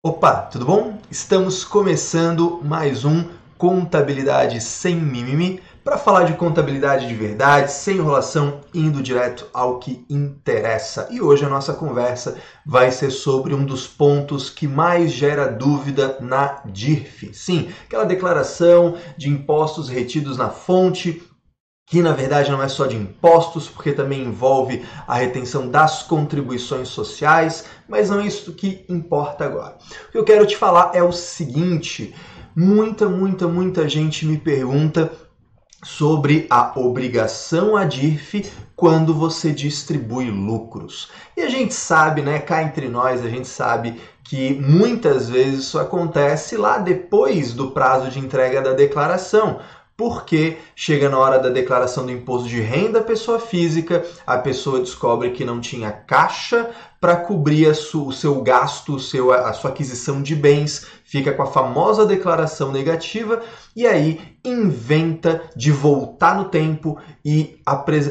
Opa, tudo bom? Estamos começando mais um Contabilidade Sem Mimimi para falar de contabilidade de verdade, sem enrolação, indo direto ao que interessa. E hoje a nossa conversa vai ser sobre um dos pontos que mais gera dúvida na DIRF. Sim, aquela declaração de impostos retidos na fonte que na verdade não é só de impostos, porque também envolve a retenção das contribuições sociais, mas não é isso que importa agora. O que eu quero te falar é o seguinte: muita, muita, muita gente me pergunta sobre a obrigação a DIRF quando você distribui lucros. E a gente sabe, né, cá entre nós, a gente sabe que muitas vezes isso acontece lá depois do prazo de entrega da declaração porque chega na hora da declaração do imposto de renda pessoa física, a pessoa descobre que não tinha caixa para cobrir o seu gasto, o seu, a sua aquisição de bens, fica com a famosa declaração negativa e aí inventa de voltar no tempo e,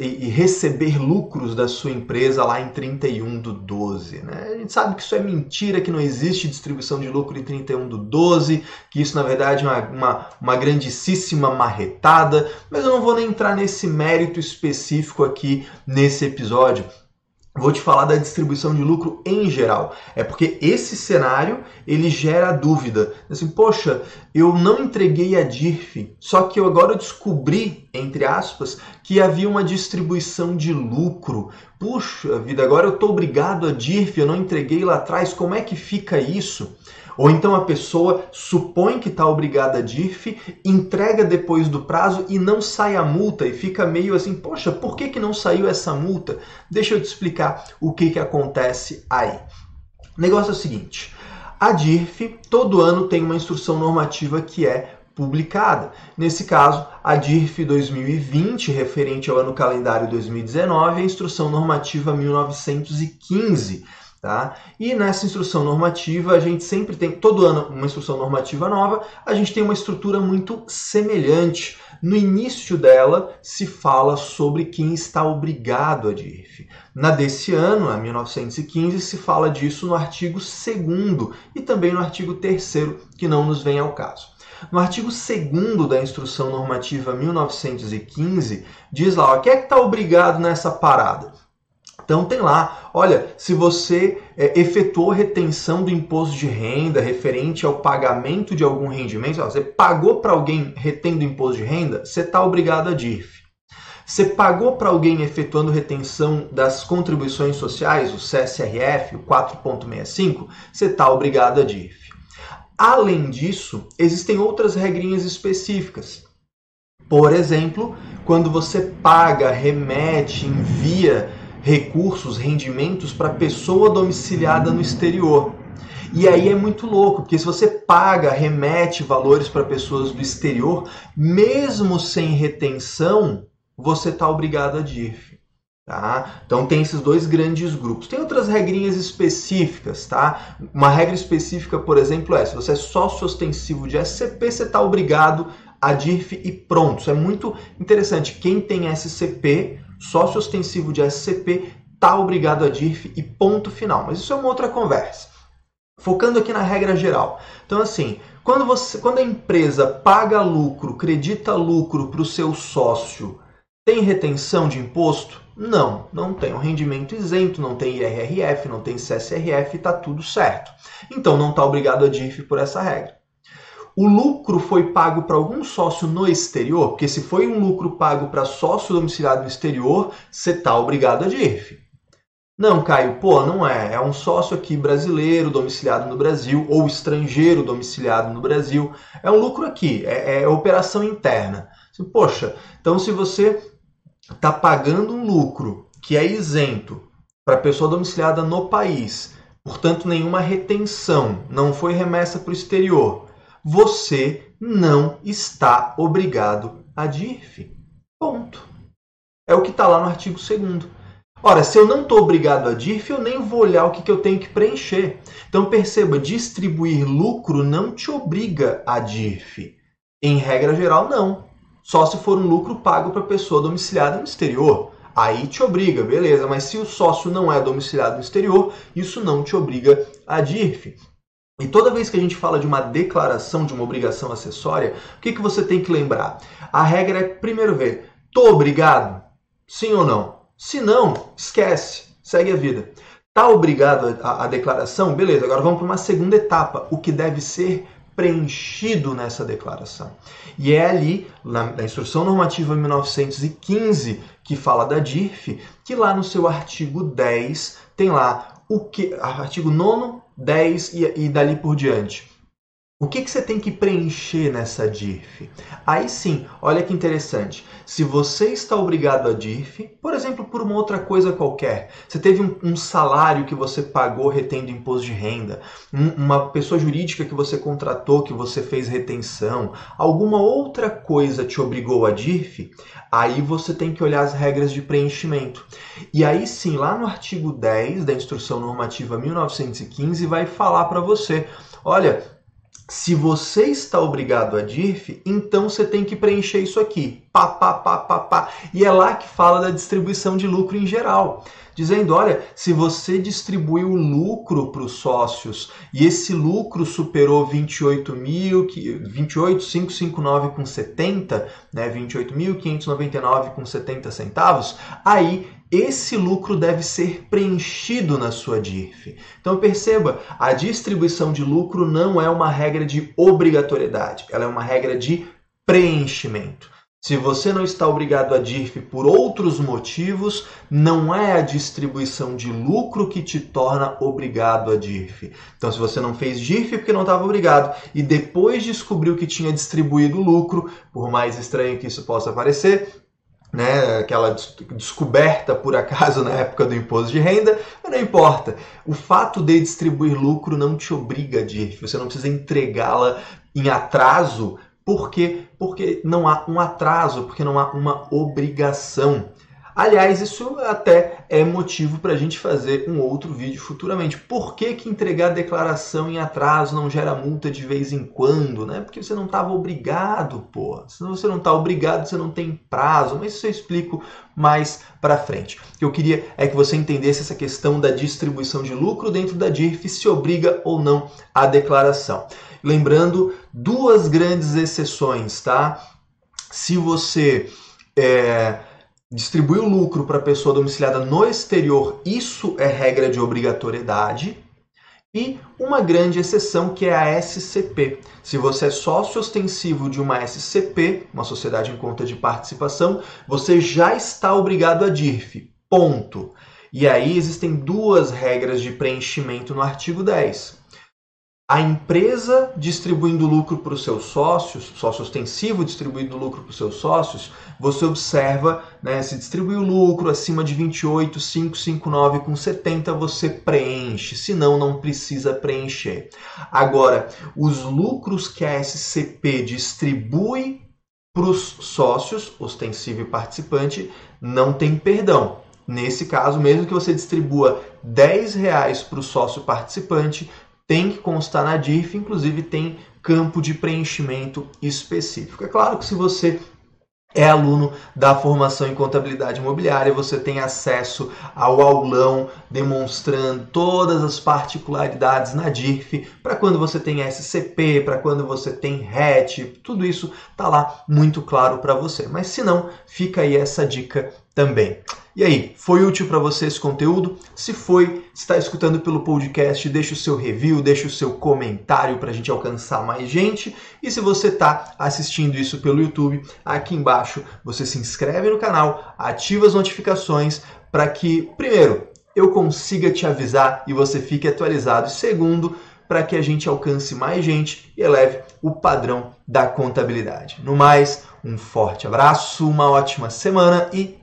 e, receber lucros da sua empresa lá em 31 do 12. Né? A gente sabe que isso é mentira, que não existe distribuição de lucro em 31 do 12, que isso na verdade é uma, uma, uma grandíssima marretada, mas eu não vou nem entrar nesse mérito específico aqui nesse episódio vou te falar da distribuição de lucro em geral. É porque esse cenário ele gera dúvida. Assim, poxa, eu não entreguei a DIRF, só que eu agora descobri, entre aspas, que havia uma distribuição de lucro. Puxa vida, agora eu estou obrigado a DIRF, eu não entreguei lá atrás, como é que fica isso? Ou então a pessoa supõe que está obrigada a DIRF, entrega depois do prazo e não sai a multa e fica meio assim, poxa, por que, que não saiu essa multa? Deixa eu te explicar o que, que acontece aí. O negócio é o seguinte, a DIRF todo ano tem uma instrução normativa que é publicada. Nesse caso, a DIRF 2020, referente ao ano calendário 2019, a instrução normativa 1915 Tá? E nessa instrução normativa, a gente sempre tem, todo ano, uma instrução normativa nova, a gente tem uma estrutura muito semelhante. No início dela, se fala sobre quem está obrigado a DIRF. Na desse ano, a 1915, se fala disso no artigo 2 e também no artigo 3, que não nos vem ao caso. No artigo 2 da Instrução Normativa 1915, diz lá: ó, quem é que está obrigado nessa parada? Então tem lá, olha, se você é, efetuou retenção do imposto de renda referente ao pagamento de algum rendimento, ó, você pagou para alguém retendo imposto de renda, você está obrigado a DIRF. Você pagou para alguém efetuando retenção das contribuições sociais, o CSRF, o 4.65, você está obrigado a DIRF. Além disso, existem outras regrinhas específicas. Por exemplo, quando você paga, remete, envia recursos, rendimentos para pessoa domiciliada no exterior. E aí é muito louco, porque se você paga, remete valores para pessoas do exterior, mesmo sem retenção, você está obrigado a DIRF. Tá? Então tem esses dois grandes grupos. Tem outras regrinhas específicas, tá? Uma regra específica, por exemplo, é se você é sócio ostensivo de SCP, você está obrigado a DIRF e pronto. Isso é muito interessante. Quem tem SCP sócio ostensivo de SCP está obrigado a DIRF e ponto final. Mas isso é uma outra conversa. Focando aqui na regra geral. Então, assim, quando, você, quando a empresa paga lucro, credita lucro para o seu sócio, tem retenção de imposto? Não, não tem um rendimento isento, não tem IRRF, não tem CSRF, está tudo certo. Então não está obrigado a DIRF por essa regra o lucro foi pago para algum sócio no exterior? Porque se foi um lucro pago para sócio domiciliado no exterior, você está obrigado a DIRF. Não, Caio, pô, não é. É um sócio aqui brasileiro domiciliado no Brasil ou estrangeiro domiciliado no Brasil. É um lucro aqui, é, é operação interna. Poxa, então se você está pagando um lucro que é isento para pessoa domiciliada no país, portanto nenhuma retenção, não foi remessa para o exterior, você não está obrigado a DIRF. Ponto. É o que está lá no artigo 2 Ora, se eu não estou obrigado a DIRF, eu nem vou olhar o que, que eu tenho que preencher. Então perceba, distribuir lucro não te obriga a DIRF. Em regra geral, não. Só se for um lucro pago para pessoa domiciliada no exterior. Aí te obriga, beleza. Mas se o sócio não é domiciliado no exterior, isso não te obriga a DIRF. E toda vez que a gente fala de uma declaração de uma obrigação acessória, o que, que você tem que lembrar? A regra é primeiro ver, tô obrigado? Sim ou não? Se não, esquece, segue a vida. Tá obrigado a, a declaração? Beleza, agora vamos para uma segunda etapa, o que deve ser preenchido nessa declaração. E é ali, na, na, Instrução Normativa 1915, que fala da DIRF, que lá no seu artigo 10 tem lá o que. Artigo 9 10 e, e dali por diante. O que, que você tem que preencher nessa DIRF? Aí sim, olha que interessante. Se você está obrigado a DIRF, por exemplo, por uma outra coisa qualquer, você teve um, um salário que você pagou retendo imposto de renda, um, uma pessoa jurídica que você contratou, que você fez retenção, alguma outra coisa te obrigou a DIRF, aí você tem que olhar as regras de preenchimento. E aí sim, lá no artigo 10 da Instrução Normativa 1915, vai falar para você: olha se você está obrigado a DIRF, então você tem que preencher isso aqui. Pá, pá, pá, pá, pá. E é lá que fala da distribuição de lucro em geral. Dizendo, olha, se você distribuiu lucro para os sócios e esse lucro superou 28 mil, 28.559 com 70, né, 28.599 com 70 centavos, aí esse lucro deve ser preenchido na sua DIRF. Então perceba, a distribuição de lucro não é uma regra de obrigatoriedade, ela é uma regra de preenchimento. Se você não está obrigado a DIRF por outros motivos, não é a distribuição de lucro que te torna obrigado a DIRF. Então, se você não fez DIRF porque não estava obrigado e depois descobriu que tinha distribuído lucro, por mais estranho que isso possa parecer, né, aquela descoberta por acaso na época do imposto de renda, mas não importa. O fato de distribuir lucro não te obriga a DIRF, você não precisa entregá-la em atraso, por quê? Porque não há um atraso, porque não há uma obrigação. Aliás, isso até é motivo para a gente fazer um outro vídeo futuramente. Por que, que entregar declaração em atraso não gera multa de vez em quando? Né? Porque você não estava obrigado, pô. Se você não está obrigado, você não tem prazo. Mas isso eu explico mais para frente. O que eu queria é que você entendesse essa questão da distribuição de lucro dentro da DIRF, se obriga ou não a declaração. Lembrando duas grandes exceções, tá? Se você é, distribuir o lucro para a pessoa domiciliada no exterior, isso é regra de obrigatoriedade. E uma grande exceção que é a SCP. Se você é sócio ostensivo de uma SCP, uma sociedade em conta de participação, você já está obrigado a DIRF. Ponto. E aí existem duas regras de preenchimento no artigo 10 a empresa distribuindo lucro para os seus sócios, sócio ostensivo distribuindo lucro para os seus sócios, você observa, né, se distribui o lucro acima de 28, 559 com 70, você preenche, senão não precisa preencher. Agora, os lucros que a SCP distribui para os sócios, ostensivo e participante, não tem perdão. Nesse caso, mesmo que você distribua 10 reais para o sócio participante, tem que constar na DIRF, inclusive tem campo de preenchimento específico. É claro que se você é aluno da formação em contabilidade imobiliária, você tem acesso ao aulão demonstrando todas as particularidades na DIRF, para quando você tem SCP, para quando você tem RET, tudo isso está lá muito claro para você. Mas se não, fica aí essa dica também. E aí, foi útil para você esse conteúdo? Se foi, está escutando pelo podcast, deixa o seu review, deixa o seu comentário para a gente alcançar mais gente. E se você está assistindo isso pelo YouTube, aqui embaixo você se inscreve no canal, ativa as notificações para que, primeiro, eu consiga te avisar e você fique atualizado. Segundo, para que a gente alcance mais gente e eleve o padrão da contabilidade. No mais, um forte abraço, uma ótima semana e